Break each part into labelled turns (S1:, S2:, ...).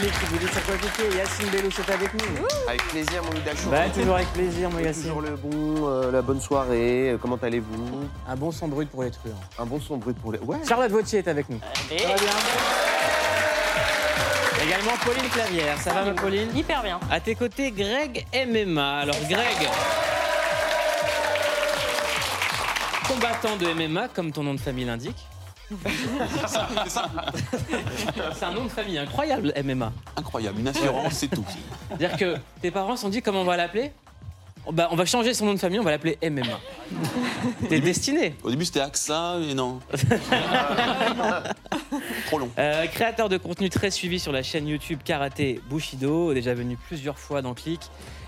S1: qui vous dit sur quoi cliquer. Yacine Bellouche est avec nous.
S2: Avec plaisir, mon Ida
S1: Bah, toujours avec plaisir, moi, Yacine.
S2: Toujours le bon, euh, la bonne soirée. Euh, Comment allez-vous?
S1: Un bon son brut pour les truands.
S2: Un bon son brut pour les. Ouais.
S1: Charlotte Vautier est avec nous. Ça va bien? Également Pauline Clavière. Ça va, ma Pauline?
S3: Hyper bien.
S1: À tes côtés, Greg MMA. Alors, Greg. Combattant de MMA, comme ton nom de famille l'indique. C'est un nom de famille incroyable, MMA.
S4: Incroyable, une assurance, c'est tout.
S1: C'est-à-dire que tes parents se sont dit comment on va l'appeler? Oh, bah, On va changer son nom de famille, on va l'appeler MMA. T'es destiné.
S4: Au début, c'était AXA, et non. Trop long.
S1: Euh, créateur de contenu très suivi sur la chaîne YouTube Karaté Bushido, déjà venu plusieurs fois dans Click.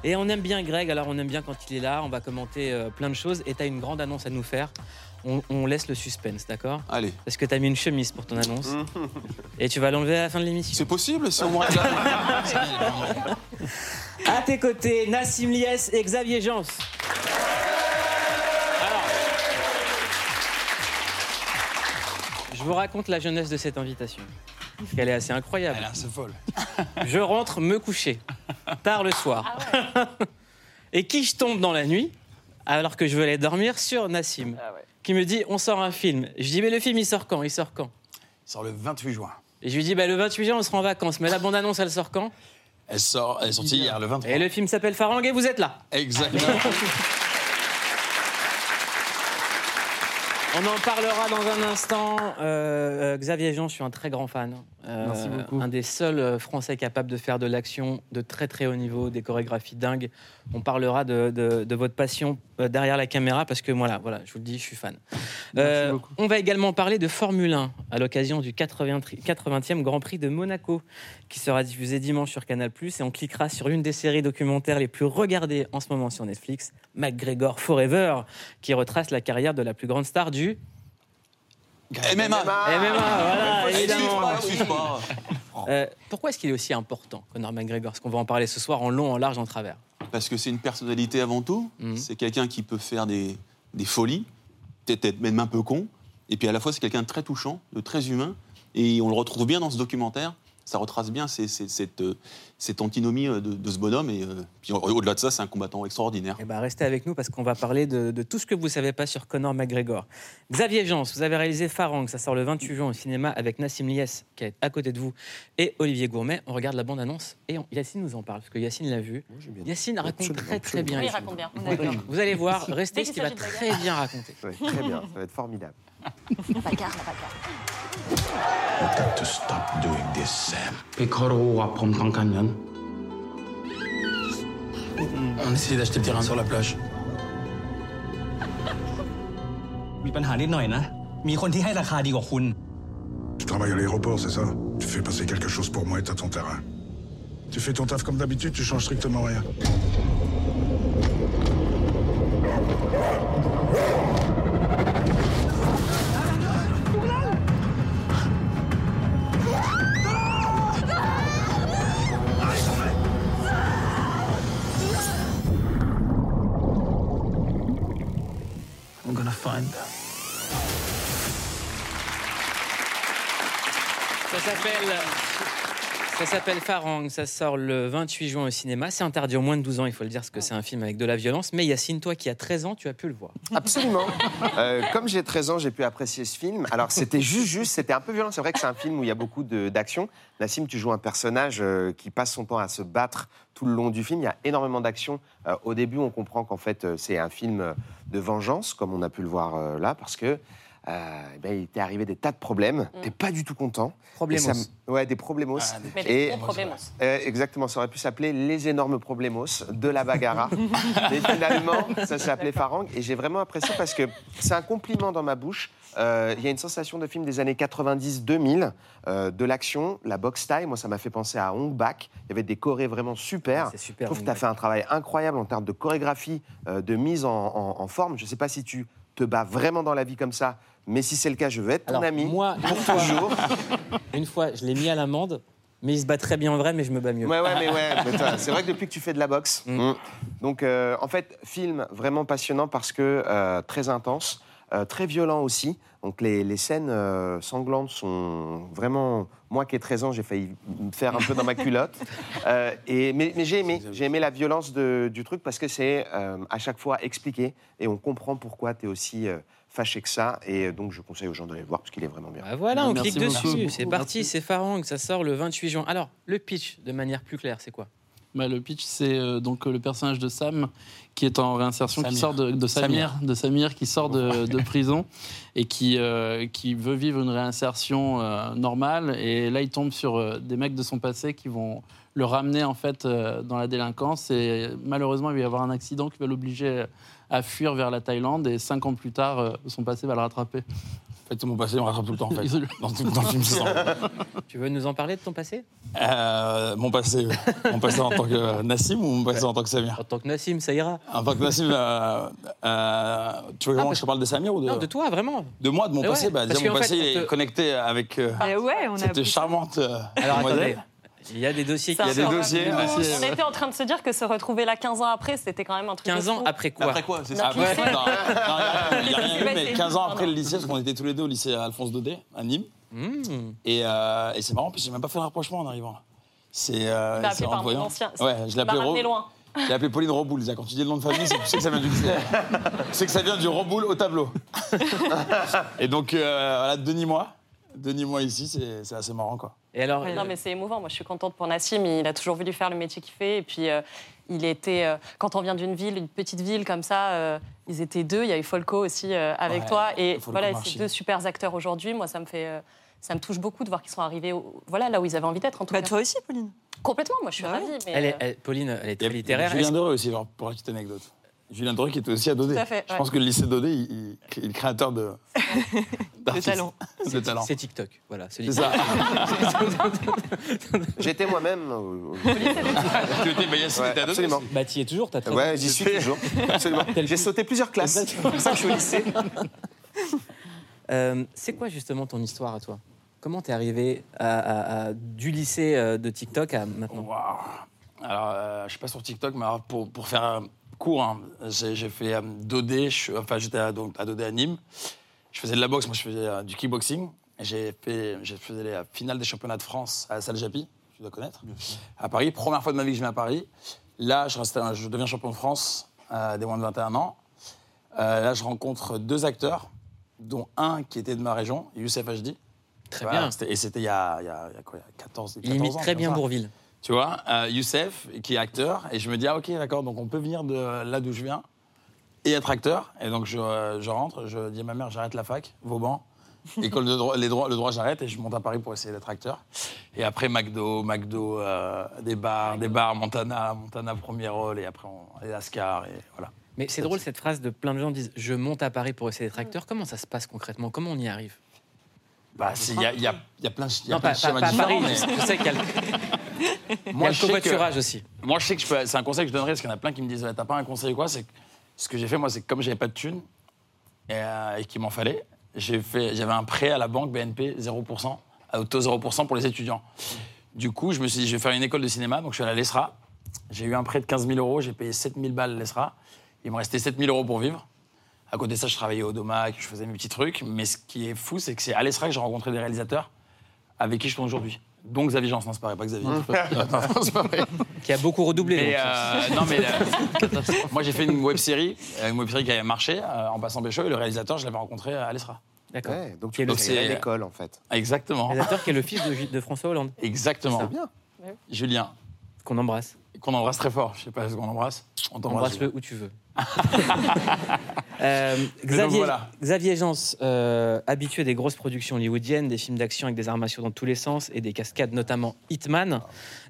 S1: Et on aime bien Greg, alors on aime bien quand il est là, on va commenter euh, plein de choses. Et tu as une grande annonce à nous faire. On, on laisse le suspense, d'accord
S4: Allez.
S1: Parce que tu as mis une chemise pour ton annonce. et tu vas l'enlever à la fin de l'émission.
S4: C'est possible si on me réclame
S1: À tes côtés, Nassim Lies et Xavier Jans. Alors, je vous raconte la jeunesse de cette invitation. Parce qu'elle est assez incroyable.
S5: Elle est assez folle.
S1: Je rentre me coucher, tard le soir. Et qui je tombe dans la nuit, alors que je veux aller dormir, sur Nassim, qui me dit on sort un film. Je dis mais le film il sort quand? Il sort quand?
S5: Il sort le 28 juin.
S1: Et je lui dis bah, le 28 juin on sera en vacances, mais la bande annonce elle sort quand?
S5: Elle, sort, elle est sortie hier, le 23.
S1: Et le film s'appelle Farang et vous êtes là.
S5: Exactement.
S1: On en parlera dans un instant. Euh, euh, Xavier Jean, je suis un très grand fan. Euh,
S2: Merci beaucoup.
S1: Un des seuls Français capables de faire de l'action de très très haut niveau, des chorégraphies dingues. On parlera de, de- de votre passion derrière la caméra parce que voilà, voilà, je vous le dis, je suis fan. Euh, on va également parler de Formule 1 à l'occasion du 80 tri- 80e Grand Prix de Monaco qui sera diffusé dimanche sur Canal+. Et on cliquera sur l'une des séries documentaires les plus regardées en ce moment sur Netflix, McGregor Forever, qui retrace la carrière de la plus grande star du
S4: MMA.
S1: MMA, voilà, évidemment.
S4: Excuse pas.
S1: Euh, pourquoi est-ce qu'il est aussi important, Conor McGregor Parce qu'on va en parler ce soir en long, en large, en travers.
S4: Parce que c'est une personnalité avant tout.
S1: Mhm.
S4: C'est quelqu'un qui peut faire des, des folies, peut-être même un peu con. Et puis à la fois, c'est quelqu'un de très touchant, de très humain. Et on le retrouve bien dans ce documentaire. Ça retrace bien ces- ces- cette, euh, cette antinomie euh, de, de ce bonhomme. Et euh, puis au- au-delà de ça, c'est un combattant extraordinaire.
S1: Eh ben, restez avec nous parce qu'on va parler de, de tout ce que vous ne savez pas sur Conor McGregor. Xavier Jans, vous avez réalisé Farang, ça sort le 28 juin au cinéma avec Nassim Lies, qui est à côté de vous, et Olivier Gourmet. On regarde la bande-annonce et on- Yacine nous en parle, parce que Yacine l'a vu. Yacine raconte
S2: Absolument,
S1: très très bien.
S3: Oui, il raconte.
S1: Vous allez voir, restez, ce
S3: qu'il
S1: qu'il va très bien raconter.
S2: Ouais, très bien, ça va être formidable.
S3: On n'a pas le quart, on n'a pas le quart.
S6: to stop doing this, Sam.
S7: พี่เขารู้ว่าผมต้องการเงิน
S5: On essaie d'acheter le terrain sur la plage.
S8: มีปัญหานิดหน่อยนะ มีคนที่ให้ราคาดีกว่าคุณ
S6: Tu travailles à l'aéroport, c'est ça Tu fais passer quelque chose pour moi et t'as ton terrain. Tu fais ton taf comme d'habitude, tu changes strictement rien.
S1: Ça s'appelle Farang, ça sort le 28 juin au cinéma. C'est interdit aux moins de 12 ans, il faut le dire, parce que c'est un film avec de la violence. Mais Yacine, toi qui as 13 ans, tu as pu le voir.
S2: Absolument. Euh, comme j'ai 13 ans, j'ai pu apprécier ce film. Alors, c'était juste, juste, c'était un peu violent. C'est vrai que c'est un film où il y a beaucoup d'action. Nassim, tu joues un personnage euh, qui passe son temps à se battre tout le long du film. Il y a énormément d'action. Euh, au début, on comprend qu'en fait, c'est un film de vengeance, comme on a pu le voir là, parce que. Euh, eh ben, il t'est arrivé des tas de problèmes. T'es pas du tout content.
S1: Problemos.
S2: Et ça me- ouais, des problemos.
S3: Mais
S2: Et-
S3: des gros problèmes.
S2: Euh, exactement, ça aurait pu s'appeler Les énormes problemos de la Bagara. Mais finalement, ça s'est appelé Farang. Et j'ai vraiment apprécié parce que c'est un compliment dans ma bouche. Euh, Il y a une sensation de film des années 90-2000, euh, de l'action, la boxe taille. Moi, ça m'a fait penser à Hong Bak. Il y avait des chorés vraiment super.
S1: C'est super,
S2: Je trouve que tu as fait un travail incroyable en termes de chorégraphie, euh, de mise en, en- en forme. Je ne sais pas si tu te bats vraiment dans la vie comme ça, mais si c'est le cas, je veux être ton
S1: Alors,
S2: ami
S1: moi,
S2: pour
S1: une fois-
S2: toujours.
S1: Une fois, je l'ai mis à l'amende, mais il se bat très bien en vrai, mais je me bats mieux.
S2: Ouais, ouais, mais ouais. mais toi, C'est vrai que depuis que tu fais de la boxe.
S1: Mm.
S2: mm. Donc, euh, en fait, film vraiment passionnant parce que euh, très intense. euh, très violent aussi. Donc les, les scènes euh, sanglantes sont vraiment... Moi qui ai 13 ans, j'ai failli me faire un peu dans ma culotte. Euh, et, mais mais j'ai aimé, j'ai aimé la violence de- du truc parce que c'est euh, à chaque fois expliqué et on comprend pourquoi tu es aussi euh, fâché que ça. Et donc je conseille aux gens d'aller le voir parce qu'il est vraiment bien.
S1: Ah, voilà, on
S5: Merci
S1: clique
S5: beaucoup.
S1: dessus. C'est parti, c'est Farang, ça sort le 28 juin. Alors, le pitch, de manière plus claire, c'est quoi?
S9: Bah, le pitch, c'est euh, donc euh, le personnage de Sam qui est en réinsertion, qui sort de, de Samir, de Samir qui sort de, de prison et qui, euh, qui veut vivre une réinsertion euh, normale. Et là, il tombe sur euh, des mecs de son passé qui vont le ramener en fait euh, dans la délinquance. Et malheureusement, il va y avoir un accident qui va l'obliger à fuir vers la Thaïlande. Et cinq ans plus tard, euh, son passé va le rattraper.
S5: En fait, mon passé, on rattrape tout le temps, en fait. Dans, tout, dans le film.
S1: Tu veux nous en parler de ton passé?
S5: Euh, mon passé, mon passé en tant que Nassim ou mon passé en tant que Samir?
S1: En tant que Nassim, ça ira.
S5: En tant que Nassim, euh, euh, tu veux vraiment que je te parle de Samir ou de,
S1: Non, de toi, vraiment.
S5: de moi, de mon
S1: Eh
S5: passé?
S1: Ouais,
S5: bah, déjà, mon passé
S1: fait,
S5: est
S1: te-
S5: connecté avec euh,
S10: Eh ouais, on a
S5: cette
S10: ça.
S5: charmante euh,
S1: Alors, attendez. Il y a des dossiers qui
S10: C'est
S5: Il y a des dossiers,
S10: On était en train de se dire que se retrouver là 15 ans après, c'était quand même un truc. de
S1: 15 ans après quoi
S4: Après quoi C'est
S10: Non,
S4: ça
S5: Après,
S10: lycée.
S5: non, non, il n'y a, rien eu, mais
S10: Lycée.
S5: 15 ans après le lycée, parce qu'on était tous les deux au lycée Alphonse Daudet, à Nîmes.
S1: Mmh.
S5: Et, euh, et c'est marrant, parce que j'ai même pas fait le rapprochement en arrivant là. C'est euh, c'est
S10: appelé par mon ancien.
S5: Ouais, je
S10: ramené
S5: Ro-
S10: loin.
S5: appelé Pauline Roboul. Quand tu dis le nom de famille, c'est- tu sais que ça vient du sais que ça vient du Roboul au tableau. et donc, euh, voilà, Denis-moi. Denis-moi ici, c'est c'est assez marrant, quoi.
S1: Et alors,
S10: Non, mais c'est émouvant. Moi, je suis contente pour Nassim. Il a toujours voulu faire le métier qu'il fait. Et puis, euh, il était. euh, quand on vient d'une ville, une petite ville comme ça, euh, ils étaient deux. Il y a eu Folco aussi euh, avec
S5: Ouais,
S10: toi. Et voilà, c'est deux super acteurs aujourd'hui. Moi, ça me fait. euh, ça me touche beaucoup de voir qu'ils sont arrivés au- voilà, là où ils avaient envie d'être, en tout
S3: Bah,
S10: cas.
S3: toi aussi, Pauline.
S10: Complètement, moi, je suis
S3: Bah
S10: ravie. Mais,
S1: elle est-
S10: euh,
S1: elle- Pauline, elle est très
S5: a
S1: littéraire.
S5: Julien
S1: Est-ce-
S5: Doré aussi, pour la petite anecdote. Julien Doré qui était aussi à Daudet.
S10: Tout à fait,
S5: Je
S10: ouais.
S5: pense que le lycée Daudet, il, il- il est créateur de. d'artistes.
S3: talent.
S5: De talent.
S1: C'est TikTok, voilà. c'est
S5: ça.
S2: J'étais moi-même. euh,
S5: tu étais, bah,
S2: ouais,
S5: à Daudet
S2: absolument.
S5: aussi.
S1: Bah, tu y es toujours, t'as très
S2: Ouais, j'y suis toujours. Absolument. J'ai sauté plusieurs classes. C'est pour ça que je suis au lycée.
S1: Euh, c'est quoi justement ton histoire à toi? Comment t'es arrivé à, à- à- du lycée euh, de TikTok à maintenant?
S5: Waouh. Alors, euh, je suis pas sur TikTok, mais alors, pour, pour faire euh, court, hein, j'ai fait euh, je enfin j'étais à, donc, à Dodé à Nîmes. Je faisais de la boxe, moi je faisais euh, du kickboxing. J'ai fait, j'ai fait les euh, finales des championnats de France à la salle Japy, tu dois connaître, à Paris. Première fois de ma vie que je viens à Paris. Là, je, reste, je deviens champion de France euh, des moins de 21 ans. Euh, là, je rencontre deux acteurs, dont un qui était de ma région, Youssef Hd.
S1: Très
S5: Voilà,
S1: bien.
S5: Et c'était il y a, il y a- il y a quoi, il y a 14, 14
S1: Il imite
S5: ans,
S1: très bien. Bourville.
S5: Tu vois, euh, Youssef, qui est acteur, et je me dis, ah ok, d'accord, donc on peut venir de là d'où je viens et être acteur. Et donc je, euh, je rentre, je dis à ma mère, j'arrête la fac, Vauban, école de droit, les droits, le droit, j'arrête, et je monte à Paris pour essayer d'être acteur. Et après, McDo, McDo, euh, des bars, des bars, Montana, Montana, premier rôle, et après, on, et Lascar, et voilà.
S1: Mais c'est drôle cette phrase de plein de gens disent Je monte à Paris pour essayer d'être acteur. Comment ça se passe concrètement? Comment on y arrive?
S5: Bah, il y a, il y, a, il y a plein, y a
S1: Non,
S5: plein
S1: pas,
S5: de
S1: pas-
S5: schémas
S1: pas à Paris.
S5: différents, mais-
S1: Je sais qu'il y a le, il y a
S5: Moi, je sais que-
S1: aussi.
S5: Moi, je sais que c'est un conseil que je donnerais, parce qu'il y en a plein qui me disent T'as pas un conseil ou quoi C'est que ce que j'ai fait, moi, c'est que comme j'avais pas de thunes et, euh, et qu'il m'en fallait, j'ai fait, j'avais un prêt à la banque BNP 0%, à taux 0% pour les étudiants. Du coup, je me suis dit Je vais faire une école de cinéma, donc je suis allé à l'ESRA. J'ai eu un prêt de 15 000 euros, j'ai payé 7 000 balles à l'ESRA. Il me restait 7 000 euros pour vivre. À côté de ça, je travaillais au Domac, je faisais mes petits trucs. Mais ce qui est fou, c'est que c'est à l'ESRA que j'ai rencontré des réalisateurs avec qui je tourne aujourd'hui. Donc Xavier Jean, non, c'est pas vrai, pas Xavier. Attends, c'est pas vrai.
S1: Qui a beaucoup redoublé.
S5: Mais, euh, non, mais euh, moi j'ai fait une web série, une web série qui avait marché euh, en passant Pécho et le réalisateur, je l'avais rencontré à l'ESRA.
S1: D'accord.
S2: Ouais, donc
S1: Qui est
S2: tu
S1: le-
S2: peux créer
S5: c'est-
S2: l'école, en fait.
S5: Exactement.
S1: Réalisateur qui est le fils de, de François Hollande,
S5: Exactement.
S2: C'est bien.
S5: Julien,
S1: qu'on embrasse.
S5: qu'on embrasse très fort. Je sais pas ce qu'on embrasse. On t'embrasse.
S1: Embrasse-le où tu veux. Euh, Xavier,
S5: voilà.
S1: Xavier Jans, euh, habitué des grosses productions hollywoodiennes, des films d'action avec des armations dans tous les sens et des cascades, notamment Hitman.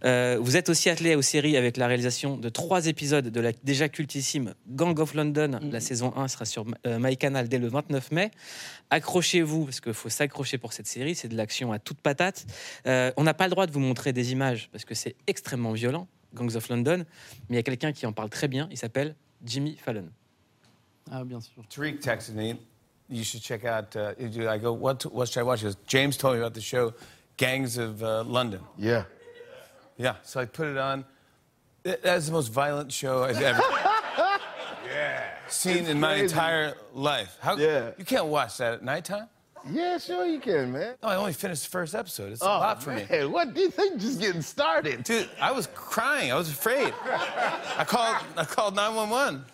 S1: Euh, vous êtes aussi attelé aux séries avec la réalisation de trois épisodes de la déjà cultissime Gang of London. La saison 1 sera sur euh, MyCanal dès le 29 mai. Accrochez-vous, parce qu'il faut s'accrocher pour cette série, c'est de l'action à toute patate. Euh, on n'a pas le droit de vous montrer des images parce que c'est extrêmement violent, Gangs of London, mais il y a quelqu'un qui en parle très bien, il s'appelle Jimmy Fallon.
S9: Ah, bien sûr.
S11: Tariq texted me, you should check out. Uh, I go, what, what should I watch? He goes, James told me about the show Gangs of uh, London.
S6: Yeah.
S11: Yeah, so I put it on. Th- That's the most violent show I've ever. yeah. seen in my
S12: crazy.
S11: entire life. How
S12: Yeah.
S11: you can't watch that at nighttime?
S12: Yeah, sure you can, man.
S11: No, I only finished the first episode. It's a
S12: Oh,
S11: lot for me.
S12: man, what? you think? just getting started.
S11: Dude, I was crying. I was afraid. I called I called 911.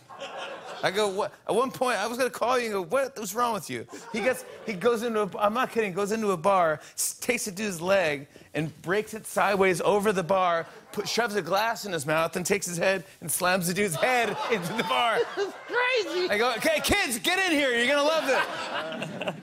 S11: I go, what? At one point, I was gonna call you and go, what was wrong with you? He gets, he goes into a, I'm not kidding, goes into a bar, takes a dude's leg and breaks it sideways over the bar, put, shoves a glass in his mouth and takes his head and slams the dude's head into the bar.
S12: This is Crazy.
S11: I go, okay, kids, get in here. You're gonna love it.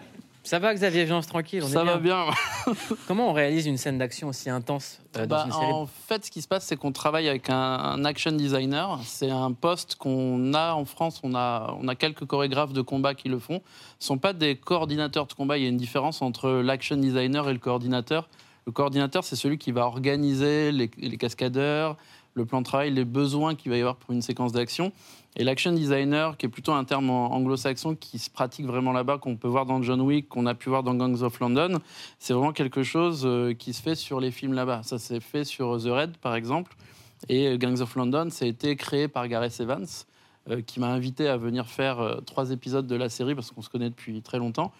S1: Ça va, Xavier Viance, tranquille, on
S9: Ça
S1: est
S9: va
S1: bien.
S9: bien.
S1: Comment on réalise une scène d'action aussi intense euh, dans
S9: Bah,
S1: une série
S9: en fait, ce qui se passe, c'est qu'on travaille avec un, un action designer. C'est un poste qu'on a en France. On a, on a quelques chorégraphes de combat qui le font. Ce ne sont pas des coordinateurs de combat. Il y a une différence entre l'action designer et le coordinateur. Le coordinateur, c'est celui qui va organiser les, les cascadeurs, le plan de travail, les besoins qu'il va y avoir pour une séquence d'action. Et l'action designer, qui est plutôt un terme anglo-saxon qui se pratique vraiment là-bas, qu'on peut voir dans John Wick, qu'on a pu voir dans Gangs of London, c'est vraiment quelque chose euh, qui se fait sur les films là-bas. Ça s'est fait sur The Red, par exemple. Et euh, Gangs of London, ça a été créé par Gareth Evans, euh, qui m'a invité à venir faire euh, trois épisodes de la série parce qu'on se connaît depuis très longtemps.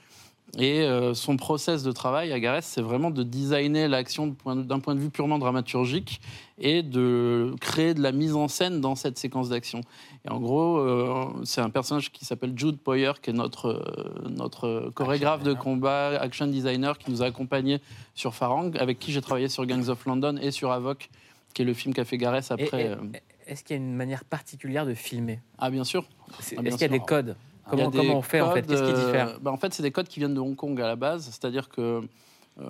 S9: Et euh, son process de travail à Gareth, c'est vraiment de designer l'action d'un point de vue purement dramaturgique et de créer de la mise en scène dans cette séquence d'action. Et en gros, euh, c'est un personnage qui s'appelle Jude Poyer, qui est notre, euh, notre chorégraphe de combat, action designer, qui nous a accompagnés sur Farang, avec qui j'ai travaillé sur Gangs of London et sur Avoc, qui est le film qu'a fait Gareth
S1: Et-
S9: après.
S1: et- Est-ce qu'il y a une manière particulière de filmer?
S9: Ah, bien sûr. Ah,
S1: Est-ce qu'il y a des codes? Comment, on fait en fait? Qu'est-ce qui
S9: euh,
S1: diffère
S9: bah, En fait, c'est des codes qui viennent de Hong Kong à la base. C'est-à-dire que euh,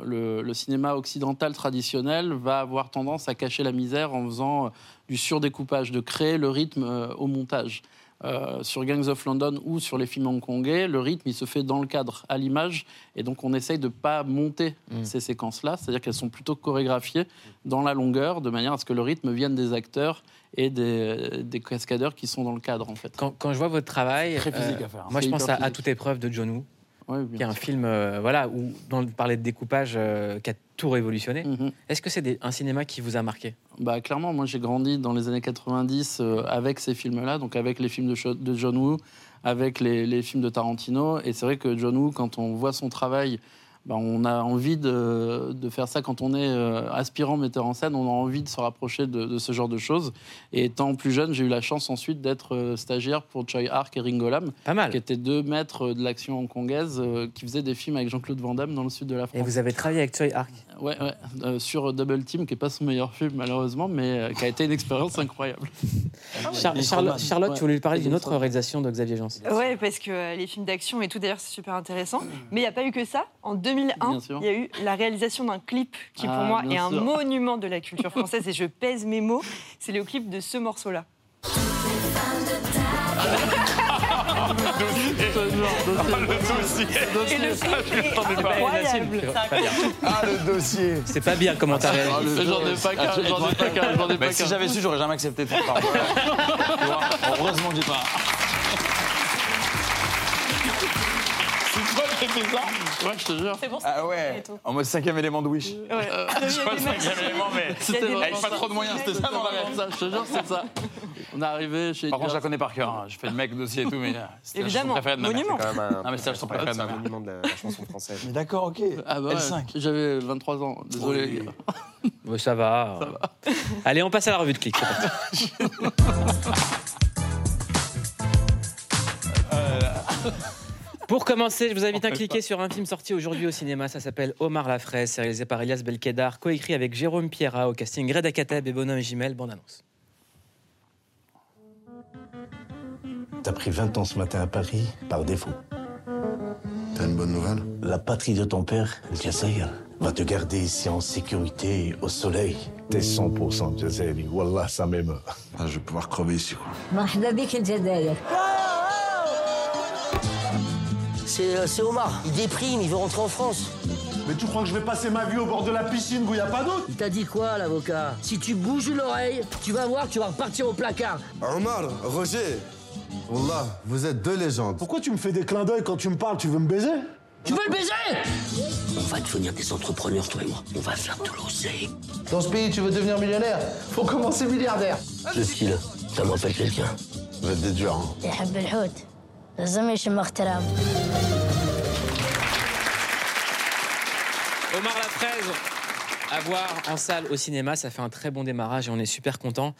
S9: le, le cinéma occidental traditionnel va avoir tendance à cacher la misère en faisant euh, du surdécoupage, de créer le rythme euh, au montage. Euh, sur Gangs of London ou sur les films hongkongais, le rythme il se fait dans le cadre, à l'image, et donc on essaye de ne pas monter
S1: Mm.
S9: ces séquences-là, c'est-à-dire qu'elles sont plutôt chorégraphiées dans la longueur, de manière à ce que le rythme vienne des acteurs et des, des cascadeurs qui sont dans le cadre en fait.
S1: Quand, quand je vois votre travail,
S9: Très physique
S1: euh,
S9: à faire, hein.
S1: moi je pense à, à toute épreuve de John Woo,
S9: Ouais,
S1: qui est un
S9: sûr.
S1: film euh, voilà, où, dont on parlait de découpage euh, qui a tout révolutionné.
S9: Mhm.
S1: Est-ce que c'est un cinéma qui vous a marqué?
S9: Bah, clairement, moi j'ai grandi dans les années 90 euh, avec ces films-là, donc avec les films de John Woo, avec les, les films de Tarantino. Et c'est vrai que John Woo, quand on voit son travail, bah, on a envie de, de faire ça quand on est euh, aspirant metteur en scène, on a envie de se rapprocher de, de ce genre de choses. Et étant plus jeune, j'ai eu la chance ensuite d'être euh, stagiaire pour Choi Ark et Ringo Lam,
S1: Pas mal.
S9: qui étaient deux maîtres de l'action hongkongaise euh, qui faisaient des films avec Jean-Claude Van Damme dans le sud de la France.
S1: Et vous avez travaillé avec Choi Ark
S9: Ouais, ouais, euh, sur Double Team, qui n'est pas son meilleur film malheureusement, mais euh, qui a été une expérience incroyable.
S1: Char-
S9: Les
S1: Charlotte,
S9: Froman.
S1: Charlotte,
S9: Ouais.
S1: tu voulais lui parler d'une autre réalisation de Xavier Jean.
S13: Ouais, parce que euh, les films d'action et tout, d'ailleurs, c'est super intéressant. Mais il n'y a pas eu que ça. En 2001,
S9: Bien sûr.
S13: il y a eu la réalisation d'un clip qui, pour
S9: Ah,
S13: moi, est un monument de la culture française et je pèse mes mots. C'est le clip de ce morceau-là.
S12: Ah, le dossier.
S1: C'est pas bien comment t'as réagi.
S9: J'en ai pas qu'un, j'en ai pas qu'un, j'en
S5: si j'avais su, j'aurais jamais accepté ton Heureusement que j'ai pas. Ça
S9: Ouais, je te jure.
S10: C'est bon,
S5: Ah ouais En mode cinquième élément de Wish.
S13: Ouais.
S5: Je vois le cinquième élément, mais
S9: C'était
S5: avec pas trop de moyens, c'était ça dans la
S9: C'était ça, je te jure, c'est ça. On est arrivé chez.
S5: Par contre, je la connais par cœur. hein. Je fais le mec dossier et tout, mais euh, c'était la chanson
S13: Évidemment,
S5: préférée de ma mère.
S13: monument.
S2: Quand même un,
S5: Ah, mais c'est la chanson préférée de ma
S2: un
S5: mère.
S2: monument de la, la chanson française.
S5: Mais d'accord, ok.
S9: Ah bah ouais,
S5: L5.
S9: j'avais 23 ans, désolé. Les gars.
S1: Ouais, ça va. Allez, on passe à la revue de clic. Pour commencer, je vous invite à cliquer sur un film sorti aujourd'hui au cinéma. Ça s'appelle Omar la fraise. C'est réalisé par Elias Belkedar, coécrit avec Jérôme Pierra au casting Reda Kateb et Bonhomme Jimel. Bande annonce.
S14: T'as pris 20 ans ce matin à Paris par défaut.
S6: T'as une bonne nouvelle?
S14: La patrie de ton père, Jazair, va te garder ici en sécurité, au soleil. T'es 100% Jazairi. Wallah, ça m'émeut.
S6: Ah, je vais pouvoir crever ici, quoi.
S3: Euh,
S15: c'est Omar. Il déprime, il veut rentrer en France.
S14: Mais tu crois que je vais passer ma vie au bord de la piscine où il n'y a pas d'eau
S15: Il t'a dit quoi, l'avocat? Si tu bouges l'oreille, tu vas voir, tu vas repartir au placard.
S16: Ah, Omar, Roger, Wallah, vous êtes deux légendes.
S14: Pourquoi tu me fais des clins d'œil quand tu me parles? Tu veux me baiser?
S15: Tu veux le baiser? On va devenir des entrepreneurs, toi et moi. On va faire de l'oseille.
S16: Dans ce pays, tu veux devenir millionnaire? Faut commencer milliardaire.
S15: Le style, ça me rappelle quelqu'un.
S16: Vous êtes des durs, hein.
S1: Omar la 13 à voir en salle au cinéma, ça fait un très bon démarrage et on est super content.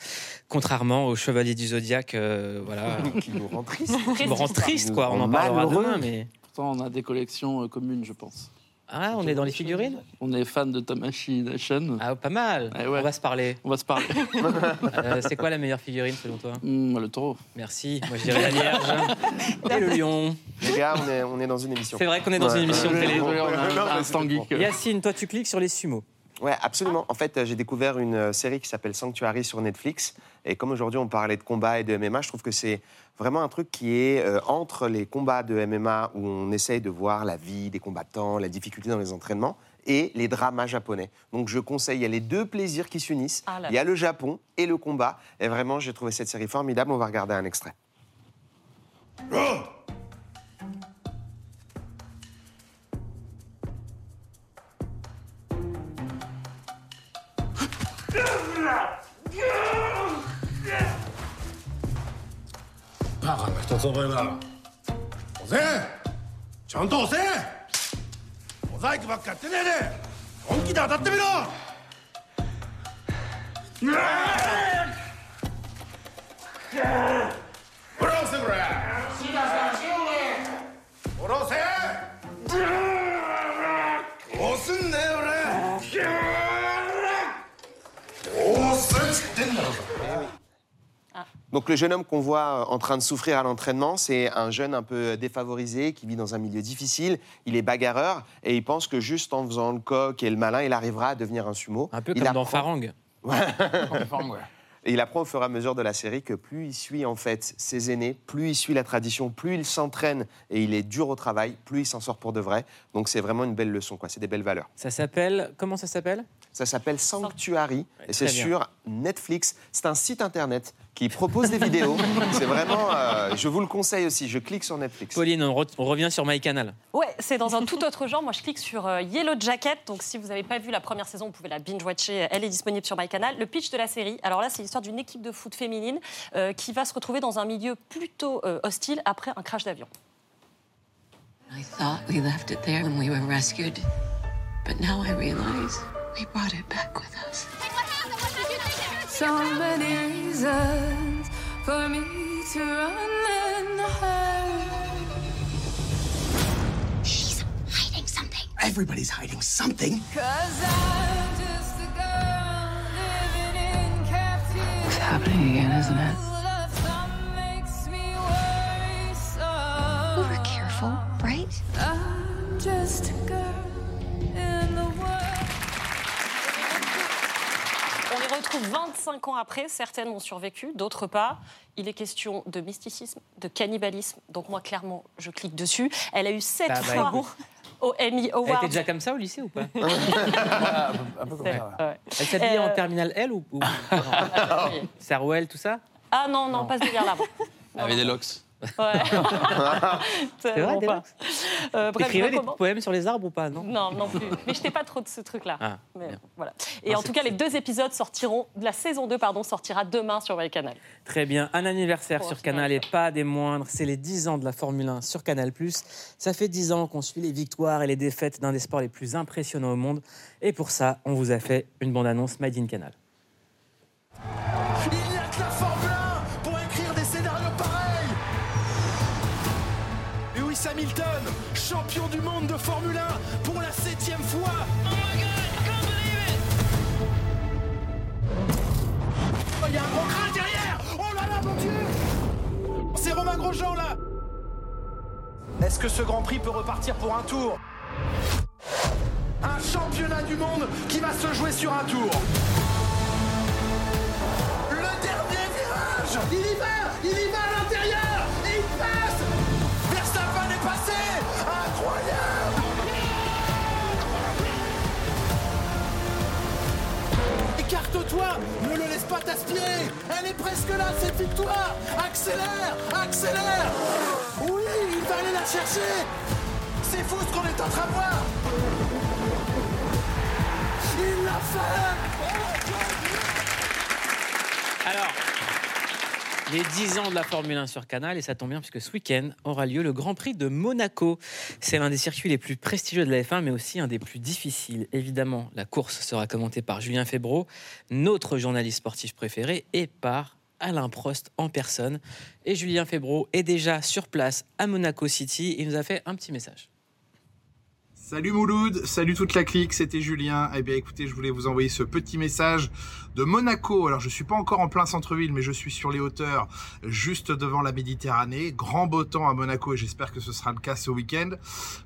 S1: Contrairement au Chevalier du Zodiaque, euh, voilà,
S2: qui nous rend triste.
S1: qui me rend triste quoi. On en
S2: Malheureux.
S1: parlera demain, mais
S9: Pourtant, on a des collections euh, communes, je pense.
S1: Ah, on est dans les figurines.
S9: On est fan de Tamashi Nation.
S1: Ah, pas mal.
S9: Eh ouais.
S1: On va se parler.
S9: On va se parler.
S1: Euh, c'est quoi la meilleure figurine selon toi?
S9: Hmm, le taureau.
S1: Merci. Moi je dirais la Vierge et le lion.
S2: Les gars, on est, on est dans une émission.
S1: C'est vrai qu'on est dans
S2: Ouais.
S1: une émission de
S2: Ouais.
S1: télé. Yacine, toi tu cliques sur les sumo.
S2: Ouais, absolument. En fait, euh, j'ai découvert une euh, série qui s'appelle Sanctuary sur Netflix. Et comme aujourd'hui on parlait de combat et de MMA, je trouve que c'est vraiment un truc qui est euh, entre les combats de MMA où on essaye de voir la vie des combattants, la difficulté dans les entraînements, et les dramas japonais. Donc je conseille, il y a les deux plaisirs qui s'unissent.
S10: Ah là
S2: il y a le Japon et le combat. Et vraiment, j'ai trouvé cette série formidable. On va regarder un extrait.
S17: たつ覚おせちゃんとおせモザイクばっかやってねえで本気で当たってみろうわ
S2: Donc le jeune homme qu'on voit euh, en train de souffrir à l'entraînement, c'est un jeune un peu défavorisé qui vit dans un milieu difficile. Il est bagarreur et il pense que juste en faisant le coq et le malin, il arrivera à devenir un sumo.
S1: Un peu
S2: il
S1: comme dans Farang.
S2: Et il apprend au fur et à mesure de la série que plus il suit en fait ses aînés, plus il suit la tradition, plus il s'entraîne et il est dur au travail, plus il s'en sort pour de vrai. Donc c'est vraiment une belle leçon, quoi. C'est des belles valeurs.
S1: Ça s'appelle. Comment ça s'appelle?
S2: Ça s'appelle Sanctuary et c'est sur Netflix. C'est un site internet qui propose des vidéos. C'est vraiment, euh, je vous le conseille aussi. Je clique sur Netflix.
S1: Pauline, on, re- on revient sur MyCanal.
S10: Ouais, c'est dans un tout autre genre. Moi, je clique sur euh, Yellow Jacket. Donc, si vous n'avez pas vu la première saison, vous pouvez la binge-watcher. Elle est disponible sur MyCanal. Le pitch de la série, alors là, c'est l'histoire d'une équipe de foot féminine euh, qui va se retrouver dans un milieu plutôt euh, hostile après un crash d'avion.
S18: I thought we left it there when we were rescued, but now I realize we brought it back with us.
S19: So many reasons for me to run and hide.
S15: She's hiding something. Everybody's hiding something.
S19: Cause I'm just a girl living in captivity.
S18: It's happening again, isn't it?
S19: Some makes me worry so.
S3: We were careful, right?
S19: I'm just
S10: retrouve 25 ans après. Certaines ont survécu, d'autres pas. Il est question de mysticisme, de cannibalisme. Donc, moi, clairement, je clique dessus. Elle a eu 7
S1: Ah bah,
S10: fois
S1: écoute.
S10: au Emmy
S1: Elle
S10: Award.
S1: était déjà comme ça au lycée ou pas
S5: un peu comme ça, ouais.
S1: Elle s'habillait en
S10: Euh,
S1: terminale L ou, ou... Sarouel, tout ça?
S10: Ah non, non, pas ce délire-là.
S4: Elle avait des locks.
S10: Ouais.
S1: C'est vrai,
S10: Euh, bref,
S1: T'écrivais des poèmes sur les arbres ou pas Non?
S10: Non, non plus. Mais je n'étais pas trop de ce truc-là.
S1: Ah,
S10: Mais voilà. Et
S1: Ah,
S10: en tout cas, les deux épisodes sortiront, la saison 2, pardon, sortira demain sur MyCanal.
S1: Très bien. Un anniversaire
S10: Pour
S1: sur Canal et pas des moindres. C'est les 10 ans de la Formule 1 sur Canal. Ça fait 10 ans qu'on suit les victoires et les défaites d'un des sports les plus impressionnants au monde. Et pour ça, on vous a fait une bande-annonce Made in Canal.
S17: Hamilton, champion du monde de Formule 1 pour la septième fois. Oh, il y a un gros crâne derrière. Oh là là, mon Dieu. C'est Romain Grosjean, là. Est-ce que ce Grand Prix peut repartir pour un tour? Un championnat du monde qui va se jouer sur un tour. Le dernier virage. Il y va Il y va Ne le laisse pas t'aspirer. Elle est presque là, cette victoire. Accélère Accélère. Oui Il va aller la chercher. C'est fou ce qu'on est en train de voir. Il l'a fait.
S1: Alors, Les 10 ans de la Formule 1 sur Canal, et ça tombe bien puisque ce week-end aura lieu le Grand Prix de Monaco. C'est l'un des circuits les plus prestigieux de la F1, mais aussi un des plus difficiles. Évidemment, la course sera commentée par Julien Febro, notre journaliste sportif préféré, et par Alain Prost en personne. Et Julien Febro est déjà sur place à Monaco City. Il nous a fait un petit message.
S20: Salut Mouloud, salut toute la clique, c'était Julien. Eh bien écoutez, je voulais vous envoyer ce petit message de Monaco. Alors je suis pas encore en plein centre-ville, mais je suis sur les hauteurs, juste devant la Méditerranée. Grand beau temps à Monaco et j'espère que ce sera le cas ce week-end.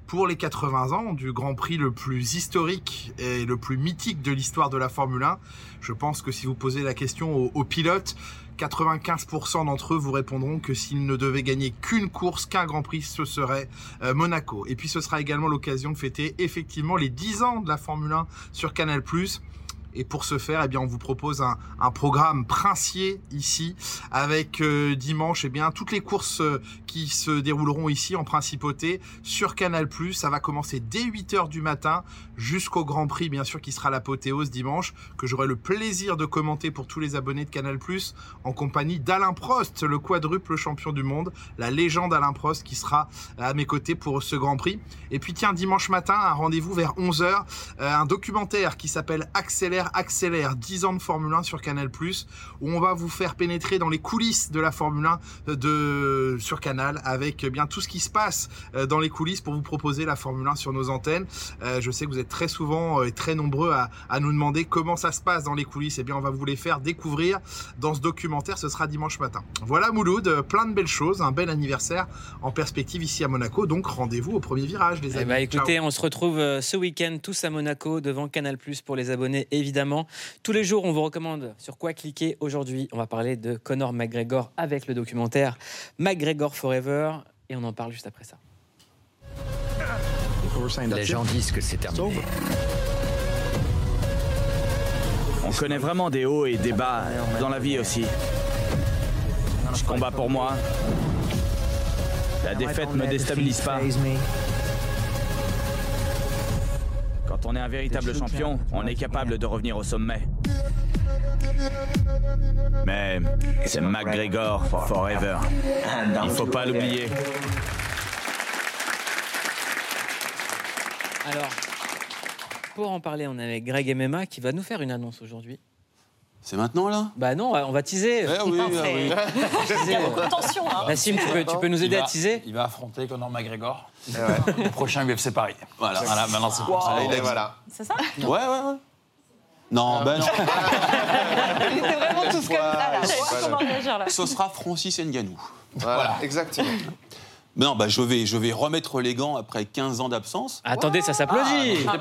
S20: Pour les 80 ans du Grand Prix le plus historique et le plus mythique de l'histoire de la Formule 1, je pense que si vous posez la question aux pilotes, 95% d'entre eux vous répondront que s'ils ne devaient gagner qu'une course, qu'un Grand Prix, ce serait euh, Monaco. Et puis ce sera également l'occasion de fêter effectivement les 10 ans de la Formule 1 sur Canal+. Et pour ce faire, eh bien, on vous propose un, programme princier ici, avec euh, dimanche, eh bien, toutes les courses euh, qui se dérouleront ici en principauté sur Canal+. Ça va commencer dès 8h du matin jusqu'au Grand Prix, bien sûr, qui sera l'apothéose dimanche, que j'aurai le plaisir de commenter pour tous les abonnés de Canal+, en compagnie d'Alain Prost, le quadruple champion du monde, la légende Alain Prost, qui sera à mes côtés pour ce Grand Prix. Et puis, tiens, dimanche matin, un rendez-vous vers 11h, un documentaire qui s'appelle Accélère Accélère, 10 ans de Formule 1 sur Canal+, où on va vous faire pénétrer dans les coulisses de la Formule 1 de, sur Canal, avec eh bien tout ce qui se passe euh, dans les coulisses pour vous proposer la Formule 1 sur nos antennes. Euh, je sais que vous êtes très souvent euh, et très nombreux à, à nous demander comment ça se passe dans les coulisses. Eh bien, on va vous les faire découvrir dans ce documentaire. Ce sera dimanche matin. Voilà Mouloud, euh, plein de belles choses, un bel anniversaire en perspective ici à Monaco. Donc rendez-vous au premier virage, les
S1: Eh
S20: amis.
S1: ben, écoutez,
S20: Ciao.
S1: on se retrouve euh, ce week-end tous à Monaco devant Canal pour les abonnés évidemment. Tous les jours, on vous recommande sur quoi cliquer. Aujourd'hui, on va parler de Conor McGregor avec le documentaire McGregor Forever et on en parle juste après ça.
S21: Les gens disent que c'est terminé. On connaît vraiment des hauts et des bas dans la vie aussi. Je combats pour moi. La défaite me déstabilise pas. Quand on est un véritable champion, on est capable de revenir au sommet. Mais c'est McGregor forever. Il faut pas l'oublier.
S1: Alors, pour en parler, on est avec Greg MMA qui va nous faire une annonce aujourd'hui.
S4: C'est maintenant là?
S1: Bah non, on va teaser.
S4: Eh oui, ah oui.
S10: Il y a beaucoup de tension. Hein.
S1: Nassim, tu peux, tu peux nous aider à teaser?
S5: Il va affronter Conor McGregor
S2: Ouais.
S5: au prochain UFC Paris. Voilà, voilà maintenant c'est
S2: Wow.
S5: ça.
S2: Voilà.
S10: C'est ça?
S4: Ouais, ouais, ouais. Non, ben non.
S13: Il était vraiment tous comme ça, là.
S10: Je sais pas comment réagir là?
S4: Ce sera Francis Ngannou.
S2: Voilà, exactement.
S4: Mais non, bah, je, vais, je vais remettre les gants après 15 ans d'absence.
S1: Attendez, ça s'applaudit.
S5: Ah,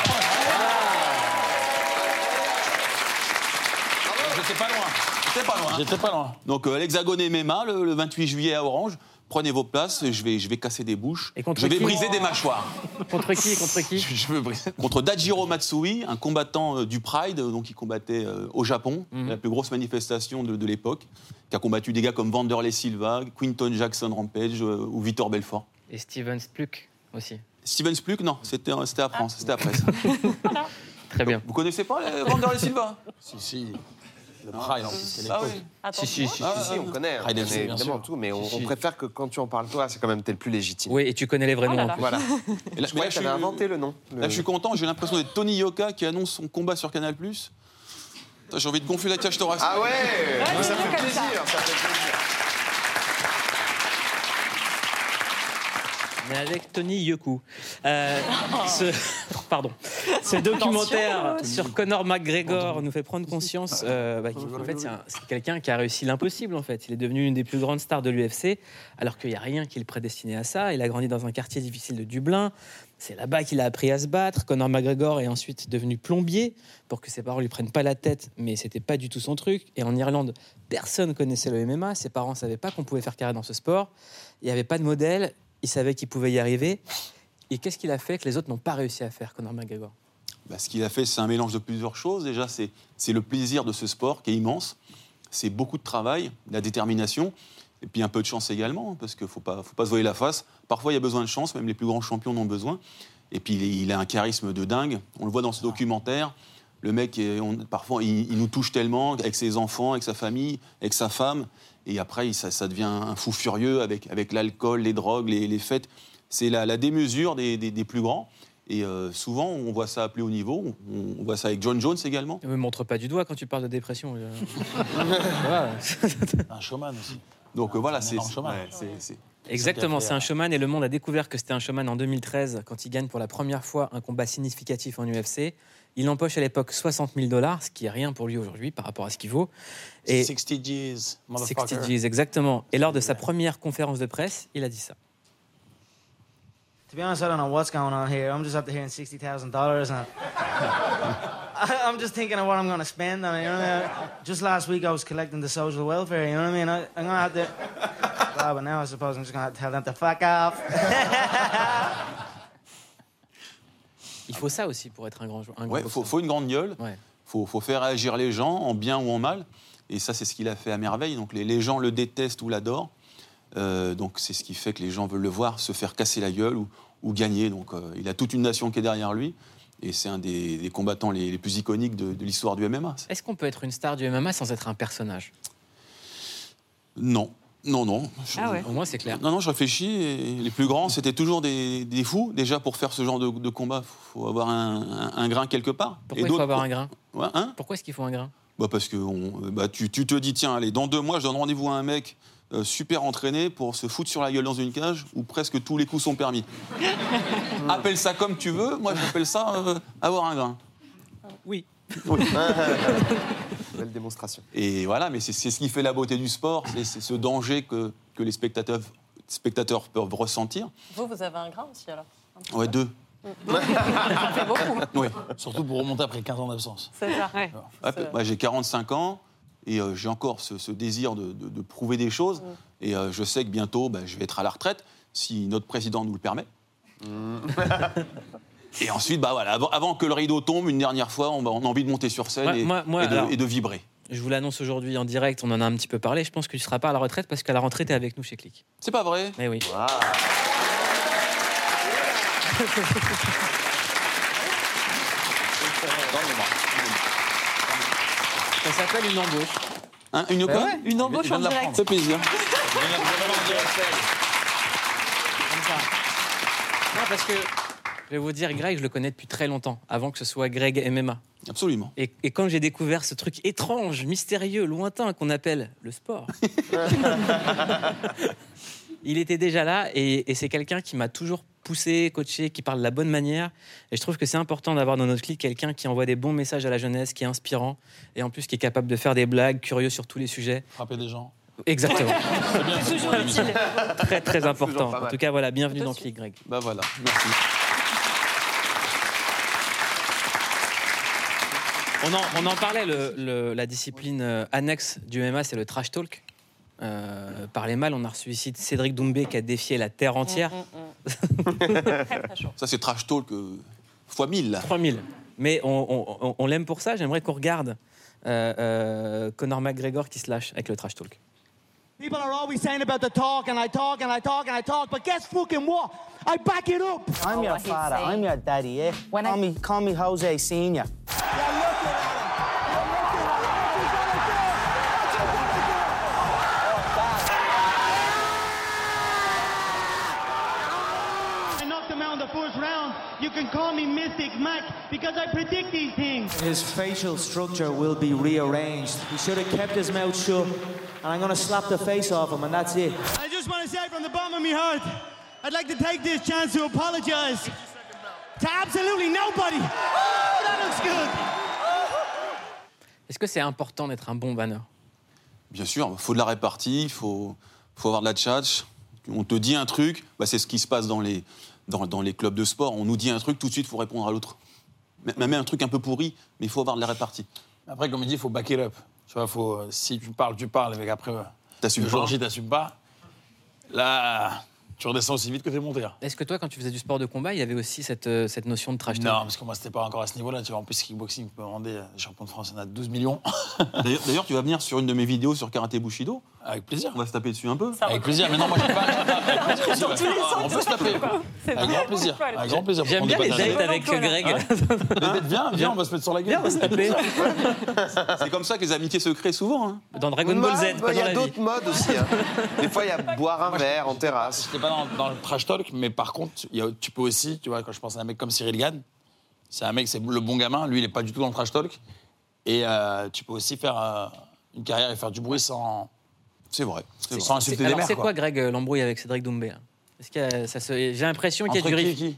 S5: J'étais pas loin.
S4: J'étais pas loin.
S5: J'étais pas loin.
S4: Donc, euh, l'Hexagone MMA, le, le 28 juillet à Orange. Prenez vos places, je vais, je vais casser des bouches.
S1: Et contre
S4: je vais
S1: qui
S4: briser des mâchoires.
S1: Contre qui Contre qui
S5: Je veux briser.
S4: Contre Dajiro Matsui, un combattant euh, du Pride, euh, donc il combattait euh, au Japon,
S1: Mhm.
S4: la plus grosse manifestation de, de l'époque, qui a combattu des gars comme Vanderlei Silva, Quinton Jackson Rampage euh, ou Victor Belfort.
S1: Et Steven Spluck aussi.
S4: Steven Spluck, non, c'était c'était après, c'était après ça.
S1: Très bien.
S4: Vous connaissez pas Vanderlei Silva?
S5: Si, si. En plus, c'est
S4: Ah
S5: l'époque.
S4: oui.
S1: Si, si, si.
S2: Ah, si, on connaît, on connaît
S5: FC, bien
S2: évidemment
S5: sûr.
S2: tout, mais on,
S1: Si,
S2: on
S1: si.
S2: préfère que quand tu en parles toi, c'est quand même t'es le plus légitime.
S1: Oui, et tu connais les vrais
S10: Oh
S1: noms
S10: là
S1: en
S10: là.
S1: plus.
S2: Voilà.
S4: Et là,
S2: Je
S4: mais
S2: croyais
S4: là,
S2: que
S4: je
S2: t'avais
S4: suis-
S2: inventé le nom. Le-
S4: Là, je suis content, j'ai l'impression d'être Tony Yoka qui annonce son combat sur Canal+. Putain, J'ai envie de gonfler la cage thoracique.
S2: Ah ouais, Ça
S10: c'est
S2: fait
S10: comme
S2: plaisir,
S10: ça.
S2: ça fait plaisir.
S1: Mais avec Tony Yoku. Euh, ce, pardon. Ce documentaire sur Conor McGregor nous fait prendre conscience euh, bah, qu'en fait, c'est un- c'est quelqu'un qui a réussi l'impossible. En fait, il est devenu une des plus grandes stars de l'UFC, alors qu'il n'y a rien qui le prédestinait à ça. Il a grandi dans un quartier difficile de Dublin. C'est là-bas qu'il a appris à se battre. Conor McGregor est ensuite devenu plombier pour que ses parents lui prennent pas la tête, mais c'était pas du tout son truc. Et en Irlande, personne connaissait le MMA. Ses parents savaient pas qu'on pouvait faire carrière dans ce sport. Il n'y avait pas de modèle. Il savait qu'il pouvait y arriver. Et qu'est-ce qu'il a fait que les autres n'ont pas réussi à faire, Conor McGregor?
S4: Bah, ce qu'il a fait, c'est un mélange de plusieurs choses. Déjà, c'est le plaisir de ce sport qui est immense. C'est beaucoup de travail, de la détermination, et puis un peu de chance également, parce qu'il ne faut pas, faut pas se voiler la face. Parfois, il y a besoin de chance, même les plus grands champions en ont besoin. Et puis, il a un charisme de dingue. On le voit dans ce documentaire. Le mec, est- on- parfois, il, il nous touche tellement avec ses enfants, avec sa famille, avec sa femme. Et après, il- ça, ça devient un fou furieux avec, avec l'alcool, les drogues, les, les fêtes. C'est la, la démesure des, des- des plus grands. Et euh, souvent, on voit ça à plus haut niveau. On, on voit ça avec John Jones également.
S1: Ne me montre pas du doigt quand tu parles de dépression. euh.
S5: Un showman aussi.
S4: Donc euh, voilà, c'est. ouais,
S1: Exactement, c'est un showman et le monde a découvert que c'était un showman en 2013 quand il gagne pour la première fois un combat significatif en UFC. Il empoche à l'époque 60 000 dollars, ce qui est rien pour lui aujourd'hui par rapport à ce qu'il vaut. Et
S5: 60 G's, motherfucker.
S1: 60 G's, exactement. Et lors de sa première conférence de presse, il a dit ça.
S22: To be honest, I don't know what's going on here. I'm just up to hearing sixty thousand dollars, and I, just thinking of what I'm going to spend. I mean, you know, what I mean? just last week I was collecting the social welfare. You know what I mean? I, I'm going to have to. Well, but now I suppose I'm just going to tell them to fuck off.
S1: Il faut ça aussi pour être un grand joueur.
S4: Ouais, faut, une grande gueule.
S1: Ouais.
S4: Faut, faut faire réagir les gens en bien ou en mal. Et ça, c'est ce qu'il a fait à merveille. Donc les, les gens le détestent ou l'adorent. Euh, donc c'est ce qui fait que les gens veulent le voir se faire casser la gueule ou, ou gagner. Donc euh, il a toute une nation qui est derrière lui. Et c'est un des, des combattants les, les plus iconiques de, de l'histoire du MMA.
S1: Est-ce qu'on peut être une star du MMA sans être un personnage?
S4: Non. Non, non. Je-
S1: Ah ouais. Au moins, c'est clair.
S4: Non, non, je réfléchis. Et les plus grands, c'était toujours des, des fous. Déjà, pour faire ce genre de, de combat, il faut avoir un, un- un grain quelque part.
S1: Pourquoi il faut avoir un grain
S4: Ouais, hein
S1: Pourquoi est-ce qu'il faut un grain
S4: bah Parce que on- bah, tu, tu te dis, tiens, allez, dans deux mois, je donne rendez-vous à un mec euh, super entraîné pour se foutre sur la gueule dans une cage où presque tous les coups sont permis. Appelle ça comme tu veux, moi j'appelle ça euh, avoir un grain.
S1: Oui.
S2: Belle démonstration.
S4: Et voilà, mais c'est c'est ce qui fait la beauté du sport, c'est c'est ce danger que, que les spectateurs, spectateurs peuvent ressentir.
S10: Vous, vous avez un grain aussi alors
S4: Ouais, deux.
S10: Ça fait beaucoup.
S4: Oui.
S5: Surtout pour remonter après 15 ans d'absence.
S10: C'est ça.
S4: Ouais, bah, j'ai 45 ans et euh, j'ai encore ce, ce désir de, de- de prouver des choses. Et euh, je sais que bientôt, bah, je vais être à la retraite, si notre président nous le permet. et ensuite, bah, voilà, avant, avant que le rideau tombe, une dernière fois, on, on a envie de monter sur scène et,
S1: moi- moi,
S4: et de,
S1: alors-
S4: et de vibrer.
S1: Je vous l'annonce aujourd'hui en direct, on en a un petit peu parlé. Je pense que tu ne seras pas à la retraite parce qu'à la rentrée, tu es avec nous chez Click.
S4: C'est pas vrai
S1: Mais oui. Ça s'appelle une embauche.
S4: Hein, une
S1: Bah
S4: quoi
S1: ouais, une embauche en direct.
S4: fait plaisir.
S1: Comme ça. Non, parce que je vais vous dire, Greg, je le connais depuis très longtemps, avant que ce soit Greg MMA.
S4: Absolument.
S1: Et, et quand j'ai découvert ce truc étrange, mystérieux, lointain qu'on appelle le sport, il était déjà là et, et c'est quelqu'un qui m'a toujours poussé, coaché, qui parle de la bonne manière. Et je trouve que c'est important d'avoir dans notre clique quelqu'un qui envoie des bons messages à la jeunesse, qui est inspirant et en plus qui est capable de faire des blagues, curieux sur tous les sujets.
S5: Frapper des gens.
S1: Exactement.
S5: C'est
S10: toujours utile.
S1: très très important. En tout cas, voilà, bienvenue dans Click, Greg.
S4: Bah voilà, merci.
S1: On en, on en parlait, le- le- la discipline euh, annexe du MMA, c'est le trash talk. Euh, par les mal, on a reçu ici Cédric Doumbé qui a défié la terre entière.
S4: Ça, c'est trash talk euh, fois 1000. là.
S1: 3000. Mais on, on- on- on l'aime pour ça. J'aimerais qu'on regarde euh, euh, Conor McGregor qui se lâche avec le trash talk.
S22: People are always saying about the talk, and I talk, and I talk, and I talk, but guess fucking what? I back it up. I'm your father. I'm your daddy, yeah? call, me, call me Jose Senior.
S23: You're looking
S24: at him! You're looking at him! What's he gonna do? Oh god! I knocked him out in the first round. You can call me Mystic Mac because I predict these things.
S22: His facial structure will be rearranged. He should have kept his mouth shut, and I'm gonna slap the face off him, and that's it.
S24: I just want to say from the bottom of my heart, I'd like to take this chance to apologize to absolutely nobody. Oh, that looks good.
S1: Est-ce que c'est important d'être un bon banner
S4: Bien sûr, il faut de la répartie, il faut, faut avoir de la tchatch. On te dit un truc, bah, c'est ce qui se passe dans les, dans, dans les clubs de sport. On nous dit un truc, tout de suite, il faut répondre à l'autre. Même un truc un peu pourri, mais il faut avoir de la répartie.
S5: Après, comme il dit, il faut back it up. Tu vois, faut, si tu parles, tu parles, mais qu'après, euh,
S4: T'assumes
S5: le jour
S4: pas.
S5: J, t'assumes pas. Là, tu redescends aussi vite que t'es monté. hein.
S1: Est-ce que toi, quand tu faisais du sport de combat, il y avait aussi cette, euh, cette notion de trash talk
S5: Non, parce que moi, c'était pas encore à ce niveau-là. Tu vois, en plus, kickboxing, tu peux demander, euh, les champions de France, il y en a 12 millions.
S4: D'ailleurs, d'ailleurs, tu vas venir sur une de mes vidéos sur Karaté Bushido.
S5: Avec plaisir.
S4: On va se taper dessus un peu.
S5: Avec plaisir, mais non, moi j'ai pas. Avec plaisir aussi,
S10: Dans
S5: ouais.
S10: tous les sens.
S5: On peut se taper. Avec grand plaisir. Avec grand plaisir.
S1: J'aime
S5: On
S1: bien les dates avec Greg.
S5: Viens, viens, on va se mettre sur la gueule.
S1: Viens, on va se taper.
S4: C'est comme ça que les amitiés se créent souvent. hein.
S1: Dans Dragon Ball Z,
S2: Il y
S1: dans
S2: a
S1: la vie.
S2: d'autres modes aussi. hein. Des fois, il y a boire un verre en terrasse.
S5: J'étais pas dans, dans le trash talk, mais par contre, y a- tu peux aussi, tu vois, quand je pense à un mec comme Cyril Gann, c'est un mec, c'est le bon gamin, lui, il est pas du tout dans le trash talk. Et euh, tu peux aussi faire euh, une carrière et faire du bruit sans.
S4: C'est vrai. c'est.
S5: Sans insulter
S1: C'est-
S5: des
S1: Alors,
S5: mères.
S1: c'est
S5: quoi.
S1: quoi, Greg, euh, l'embrouille avec Cédric Doumbé Est-ce ça se- J'ai l'impression qu'il y a du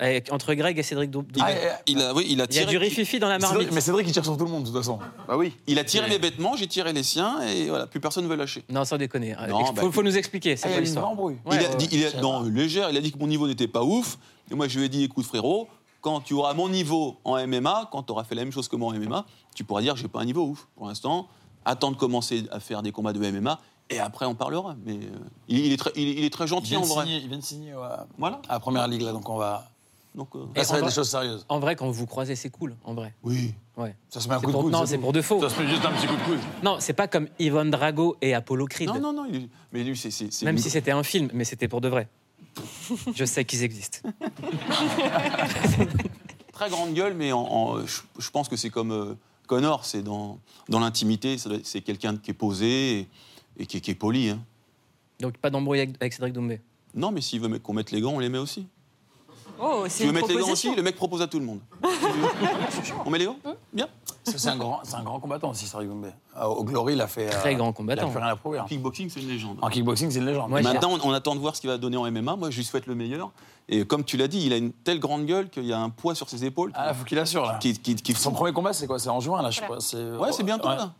S1: Avec- Entre Greg et Cédric Dou- Doumbé.
S5: Ah,
S4: Il a, oui, il a
S1: Il y a
S4: tiré.
S1: du rififi dans la
S5: Cédric-
S1: marmite.
S5: mais c'est vrai qu'il tire sur tout le monde, de toute façon.
S2: Bah oui.
S4: Il a tiré mes vêtements, j'ai tiré les siens, et voilà, plus personne ne veut lâcher.
S1: Non, sans déconner.
S4: Non,
S1: Il
S4: bah,
S1: faut, faut nous expliquer. C'est
S5: il y
S1: quoi l'histoire. Ouais,
S4: il a
S1: ouais, ouais.
S4: il a, non, légère, il a dit que mon niveau n'était pas ouf. Et moi, je lui ai dit, écoute, frérot, quand tu auras mon niveau en MMA, quand tu auras fait la même chose que moi en MMA, tu pourras dire que j'ai pas un niveau ouf. Pour l'instant, attends de commencer à faire des combats de MMA, et après, on parlera. Mais euh, il, il est très, il, il est très
S5: Il
S4: gentil en vrai.
S5: signer, il vient de signer ouais,
S4: Voilà.
S5: à la première ligue, là, donc on va.
S4: Donc, euh,
S1: Et
S5: ça va être des choses sérieuses.
S1: En vrai, quand vous vous croisez, c'est cool. En vrai.
S4: oui.
S1: Ouais.
S5: Ça se met un coup de
S1: pour-
S5: coude.
S1: non, c'est pour de faux.
S5: Ça se met juste un petit coup de coude.
S1: Non, c'est pas comme Ivan Drago et Apollo Creed.
S4: Non, non, non. il mais lui, c'est.
S1: Même si c'était un film, mais c'était pour de vrai. Je sais qu'ils existent.
S4: très grande gueule, mais en, en- je, je pense que c'est comme euh, Connor, c'est dans, dans l'intimité, c'est quelqu'un qui est posé et, et qui, est- qui est poli. hein.
S1: Donc pas d'embrouille avec, avec Cédric Doumbé.
S4: Non, mais s'il veut qu'on mette les gants, on les met aussi.
S13: Oh,
S4: tu veux
S13: une
S4: mettre les gants aussi, le mec propose à tout le monde. on met les gants Bien.
S5: Parce que c'est un grand, c'est un grand combattant aussi, Cédric Doumbé. Euh, Au Glory, il a fait.
S1: Très
S5: euh,
S1: grand
S5: Il
S1: combattant.
S5: a plus rien à prouver. hein.
S4: Kickboxing, c'est une légende.
S5: En kickboxing, c'est une légende.
S1: Moi,
S4: maintenant, on, on attend de voir ce qu'il va donner en MMA. Moi, je lui souhaite le meilleur. Et comme tu l'as dit, il a une telle grande gueule qu'il y a un poids sur ses épaules.
S5: Ah, faut qu'il assure, là.
S4: Qui, qui, qui
S5: Son premier combat, c'est quoi? C'est en juin, là, je sais pas.
S4: Ouais, c'est bientôt, là.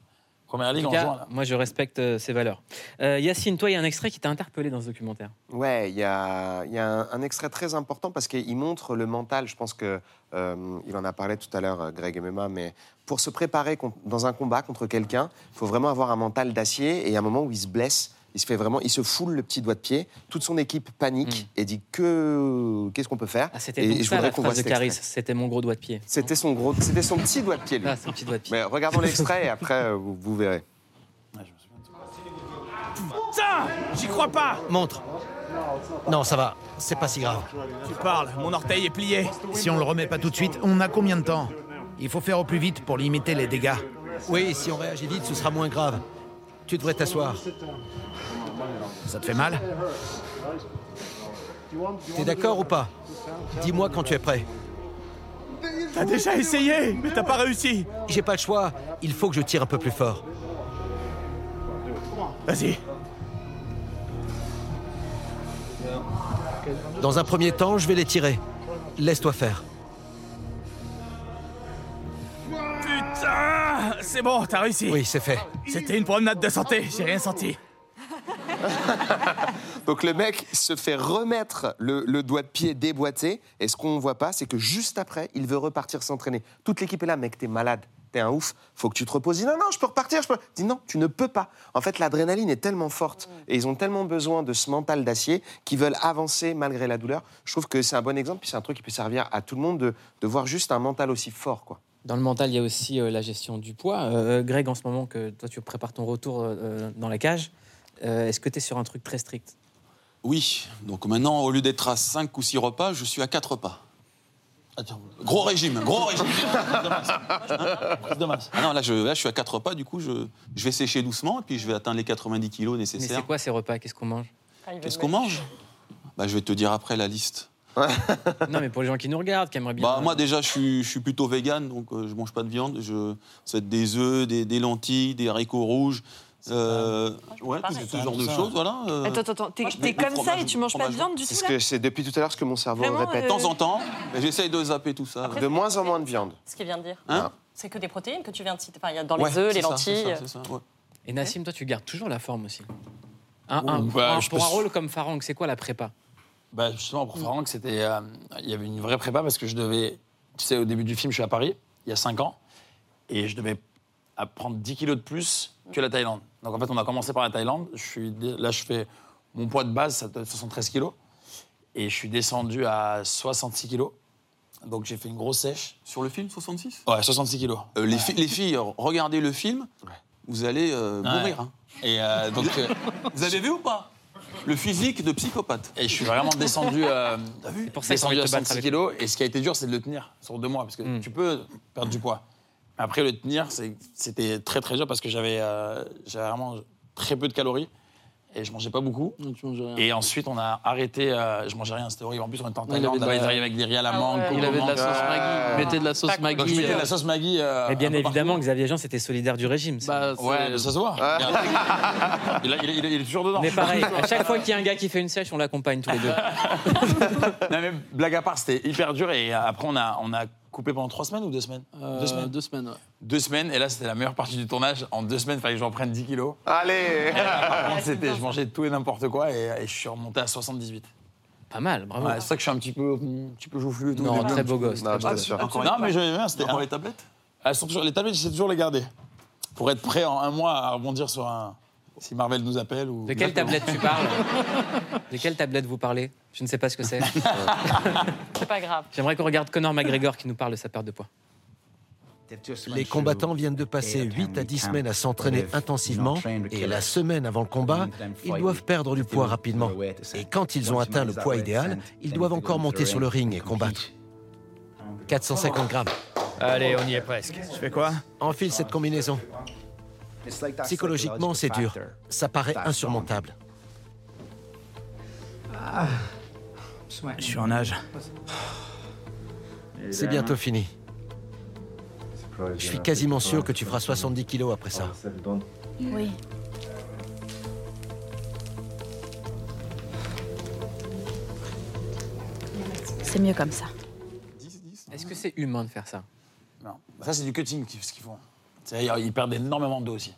S5: Première ligue en
S1: cas,
S5: juin, là.
S1: moi je respecte euh, ses valeurs. Euh, Yacine, toi, il y a un extrait qui t'a interpellé dans ce documentaire.
S2: Ouais, il y a, y a un, un extrait très important parce qu'il montre le mental. Je pense que euh, il en a parlé tout à l'heure, euh, Greg MMA, mais pour se préparer dans un combat contre quelqu'un, il faut vraiment avoir un mental d'acier. Et il y a un moment où il se blesse, il se fait vraiment, il se foule le petit doigt de pied. Toute son équipe panique et dit que qu'est-ce qu'on peut faire
S1: Ah, c'était
S2: Et-
S1: donc
S2: et je
S1: ça la phrase de. Caris. C'était mon gros doigt de pied.
S2: C'était son gros, c'était son petit doigt de pied. Lui.
S1: Ah, son petit doigt de pied.
S2: Mais regardons l'extrait et après euh, vous, vous verrez.
S17: Putain J'y crois pas
S25: Montre. Non, ça va. C'est pas si grave.
S17: Tu parles, mon orteil est plié. Si on le remet pas tout de suite, on a combien de temps? Il faut faire au plus vite pour limiter les dégâts.
S25: Oui, si on réagit vite, ce sera moins grave. Tu devrais t'asseoir.
S17: Ça te fait mal
S25: T'es d'accord ou pas Dis-moi quand tu es prêt.
S17: T'as déjà essayé, mais t'as pas réussi.
S25: J'ai pas le choix. Il faut que je tire un peu plus fort.
S17: Vas-y.
S25: Dans un premier temps, je vais les tirer. Laisse-toi faire.
S17: C'est bon, t'as réussi.
S25: Oui, c'est fait.
S17: C'était une promenade de santé, j'ai rien senti.
S2: Donc le mec se fait remettre le, le doigt de pied déboîté. Et ce qu'on ne voit pas, c'est que juste après, il veut repartir s'entraîner. Toute l'équipe est là, mec, t'es malade, t'es un ouf, faut que tu te reposes. Il dit non, non, je peux repartir, je peux. Il dit non, tu ne peux pas. En fait, l'adrénaline est tellement forte et ils ont tellement besoin de ce mental d'acier qu'ils veulent avancer malgré la douleur. Je trouve que c'est un bon exemple, puis c'est un truc qui peut servir à tout le monde de, de voir juste un mental aussi fort, quoi.
S1: Dans le mental, il y a aussi euh, la gestion du poids. Euh, Greg, en ce moment, que toi, tu prépares ton retour euh, dans la cage, euh, est-ce que tu es sur un truc très strict?
S4: Oui. Donc maintenant, au lieu d'être à 5 ou 6 repas, je suis à 4 repas. Gros régime, gros régime.
S5: Prise de masse.
S4: Ah non, là je, là, je suis à 4 repas, du coup, je, je vais sécher doucement, et puis je vais atteindre les 90 kilos
S1: Mais
S4: nécessaires.
S1: c'est quoi ces repas? Qu'est-ce qu'on mange?
S4: Qu'est-ce qu'on mange? Bah, Je vais te dire après la liste.
S1: Non, mais pour les gens qui nous regardent, qui aimeraient bien.
S4: Bah, moi, déjà, je suis, je suis plutôt vegan, donc euh, je mange pas de viande. Je, ça va être des œufs, des, des lentilles, des haricots rouges. Euh, ouais, tout ce genre de choses, voilà. euh,
S13: Attends, attends, attends. T'es t'es comme ça et tu manges pas de viande du tout
S2: que c'est depuis tout à l'heure ce que mon cerveau
S13: Vraiment,
S2: répète.
S4: De temps en temps, mais j'essaye de zapper tout ça.
S2: De moins en moins de viande.
S10: Ce qu'il vient de dire.
S4: Hein
S10: C'est que des protéines que tu viens de citer. Enfin, il y a dans
S4: Ouais,
S10: les œufs, les
S4: ça,
S10: lentilles.
S4: c'est ça, c'est ça, ouais.
S1: Et Nassim, toi, tu gardes toujours la forme aussi. Un, un-
S5: Ouh,
S1: pour
S5: bah,
S1: un-
S5: je
S1: pour
S5: peux-
S1: un rôle comme Farang, c'est quoi la prépa?
S5: Bah, justement, pour Farang, c'était, euh, il y avait une vraie prépa parce que je devais, tu sais, au début du film, je suis à Paris, il y a 5 ans, et je devais prendre 10 kilos de plus que la Thaïlande. Donc en fait, on a commencé par la Thaïlande. Je suis, là, je fais mon poids de base, ça doit être 73 kilos, et je suis descendu à 66 kilos. Donc j'ai fait une grosse sèche.
S4: Sur le film, 66
S5: Ouais, 66 kilos.
S4: Euh, les, fi- les filles, regardez le film. vous allez euh,
S5: Ouais.
S4: mourir. hein.
S5: Et euh, donc, euh,
S4: Vous avez vu ou pas? Le physique de psychopathe.
S5: et je suis vraiment descendu, euh,
S1: pour ça
S5: descendu à
S1: te battre
S5: 106
S1: avec
S5: kilos. Et ce qui a été dur, c'est de le tenir sur deux mois. Parce que
S1: Mm.
S5: tu peux perdre du poids. Après, le tenir, c'était très très dur parce que j'avais euh, j'avais vraiment très peu de calories. Et je mangeais pas beaucoup.
S9: Non, tu manges rien.
S5: Et ensuite, on a arrêté. euh, je mangeais rien, c'était horrible. En plus, on était en Thaïlande, on avait
S9: la-
S5: arrivé avec des riz à la
S10: Ah
S5: mangue.
S10: ouais.
S9: Il avait de la sauce
S5: Euh,
S9: Maggi. Il mettait de la sauce Maggi.
S5: Donc, je mettais de
S9: euh,
S5: la sauce Maggi. euh,
S1: Mais bien évidemment,
S5: partout.
S1: Xavier Jean, c'était solidaire du régime. ça.
S9: bah,
S5: Ouais, ça se voit.
S2: Ah.
S5: Regarde. il, a- il a- il a- il est toujours dedans.
S1: Mais pareil, à chaque fois qu'il y a un gars qui fait une sèche, on l'accompagne tous les deux.
S5: Non, mais blague à part, c'était hyper dur. Et après, on a, on a coupé pendant trois semaines ou deux semaines
S9: euh,
S5: Deux semaines.
S9: Deux semaines, ouais.
S5: Deux semaines. Et là, c'était la meilleure partie du tournage. En deux semaines, il fallait que j'en prenne 10 kilos.
S2: Allez
S5: Et là, par contre, c'était, je mangeais tout et n'importe quoi. Et, et je suis remonté à 78.
S1: Pas mal, bravo.
S5: Ouais, c'est ça que je suis un petit peu, un petit peu joufflu. et tout.
S1: non, très
S5: un
S1: beau gosse.
S2: Non,
S5: mais j'aimais bien. C'était
S4: Encore les tablettes
S5: Elles sont toujours, les tablettes, j'essaie toujours de les garder. Pour être prêt en un mois à rebondir sur un. Si Marvel nous appelle ou.
S1: De quelle tablette tu parles De quelle tablette vous parlez Je ne sais pas ce que c'est.
S10: C'est pas grave.
S1: J'aimerais qu'on regarde Conor McGregor qui nous parle de sa perte de poids.
S25: Les combattants viennent de passer 8 à 10 semaines à s'entraîner intensivement et la semaine avant le combat, ils doivent perdre du poids rapidement. Et quand ils ont atteint le poids idéal, ils doivent encore monter sur le ring et combattre. 450 grammes.
S21: Allez, on y est presque. Je fais quoi?
S25: Enfile cette combinaison. Psychologiquement, c'est dur. Ça paraît insurmontable.
S21: Je suis en âge.
S25: C'est bientôt fini. Je suis quasiment sûr que tu feras 70 kilos après ça.
S3: Oui. C'est mieux comme ça.
S1: Est-ce que c'est humain de faire ça?
S5: Non. Ça, c'est du cutting, ce qu'ils font. C'est-à-dire, ils perdent énormément d'eau aussi.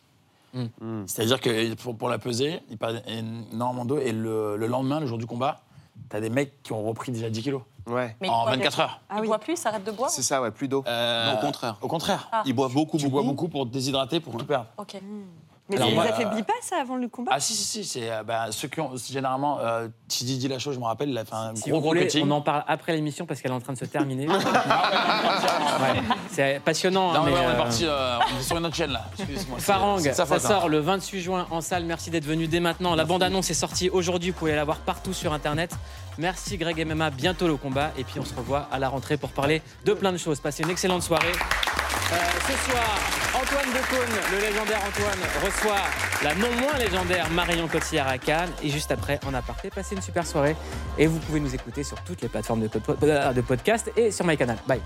S1: Hmm.
S5: C'est-à-dire que pour, pour la peser, ils perdent énormément d'eau et le, le lendemain, le jour du combat, t'as des mecs qui ont repris déjà 10 kilos.
S2: Ouais.
S10: Mais
S5: En
S10: il boit
S5: 24
S10: des-
S5: heures.
S10: Il boit plus, il s'arrête de boire
S2: C'est ça, ouais, plus d'eau.
S5: Euh,
S4: Non, au contraire.
S5: Au contraire.
S10: Ah.
S4: Il boit beaucoup,
S5: Tu
S4: beaucoup.
S5: bois beaucoup pour te déshydrater, pour tout perdre.
S10: Ok.
S13: Mais
S5: Alors,
S13: ça les
S5: moi,
S13: affaiblit pas, ça, avant le combat
S5: Ah si, si, si. C'est euh, bah, ceux qui ont... Généralement, euh, Tidi dit la chose, je me rappelle, il a fait un
S1: Si
S5: gros,
S1: vous
S5: gros
S1: voulez,
S5: cutting.
S1: on en parle après l'émission parce qu'elle est en train de se terminer. Ouais, C'est passionnant.
S5: Non,
S1: hein,
S5: mais
S1: mais,
S5: ouais, on est
S1: euh,
S5: parti, euh, on est sur une autre chaîne là.
S1: Farang, ça
S5: hein.
S1: sort le 28 juin en salle. Merci d'être venu dès maintenant. La bande-annonce est sortie aujourd'hui. Vous pouvez la voir partout sur Internet. Merci Greg MMA. Bientôt le combat. Et puis on se revoit à la rentrée pour parler de plein de choses. Passez une excellente soirée. Euh, ce soir, Antoine Decaune, le légendaire Antoine, reçoit la non moins légendaire Marion Cotillard à Cannes. Et juste après, en aparté, passez une super soirée. Et vous pouvez nous écouter sur toutes les plateformes de, de podcast et sur MyCanal. Bye.